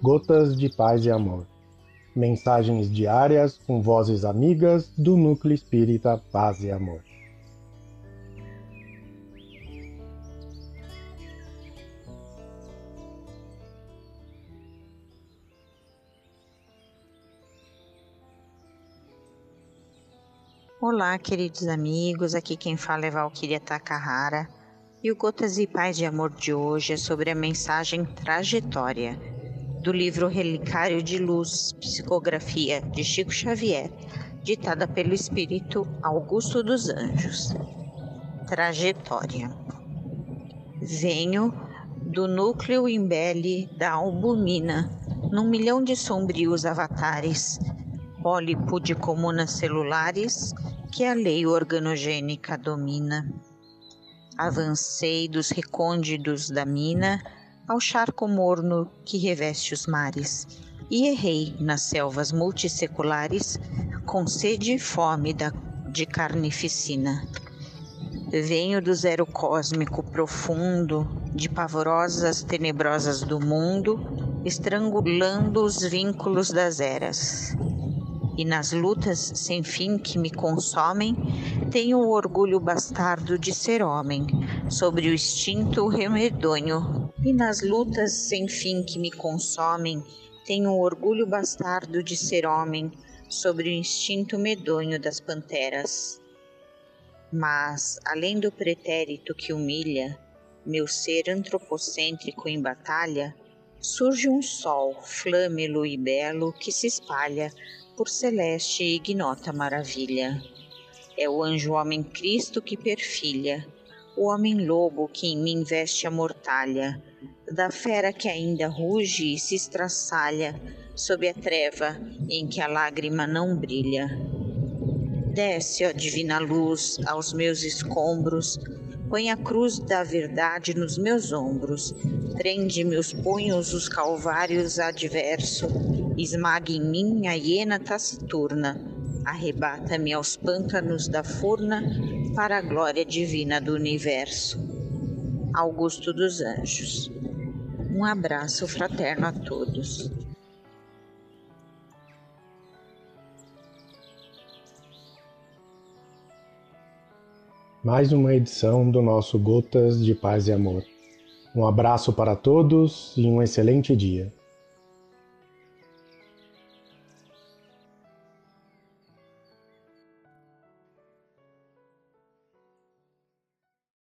Gotas de Paz e Amor. Mensagens diárias com vozes amigas do Núcleo Espírita Paz e Amor. Olá, queridos amigos. Aqui quem fala é Valquíria Takahara. E o Gotas e Paz de Amor de hoje é sobre a mensagem Trajetória, do livro Relicário de Luz, Psicografia de Chico Xavier, ditada pelo Espírito Augusto dos Anjos. Trajetória. Venho do núcleo imbele da albumina, num milhão de sombrios avatares, pólipo de comunas celulares que a lei organogênica domina. Avancei dos recônditos da mina ao charco morno que reveste os mares, e errei nas selvas multisseculares com sede e fome da, de carnificina. Venho do zero cósmico profundo, de pavorosas tenebrosas do mundo, estrangulando os vínculos das eras e nas lutas sem fim que me consomem, tenho o orgulho bastardo de ser homem, sobre o instinto remedonho. E nas lutas sem fim que me consomem, tenho o orgulho bastardo de ser homem, sobre o instinto medonho das panteras. Mas, além do pretérito que humilha, meu ser antropocêntrico em batalha, surge um sol flâmelo e belo que se espalha por celeste e ignota maravilha. É o anjo homem Cristo que perfilha, o homem lobo que em mim veste a mortalha, da fera que ainda ruge e se estraçalha sob a treva em que a lágrima não brilha. Desce, ó divina luz, aos meus escombros, põe a cruz da verdade nos meus ombros, prende meus punhos os calvários adverso, esmague em mim a hiena taciturna, arrebata-me aos pântanos da furna, para a glória divina do universo. Augusto dos Anjos. Um abraço fraterno a todos. Mais uma edição do nosso Gotas de Paz e Amor. Um abraço para todos e um excelente dia.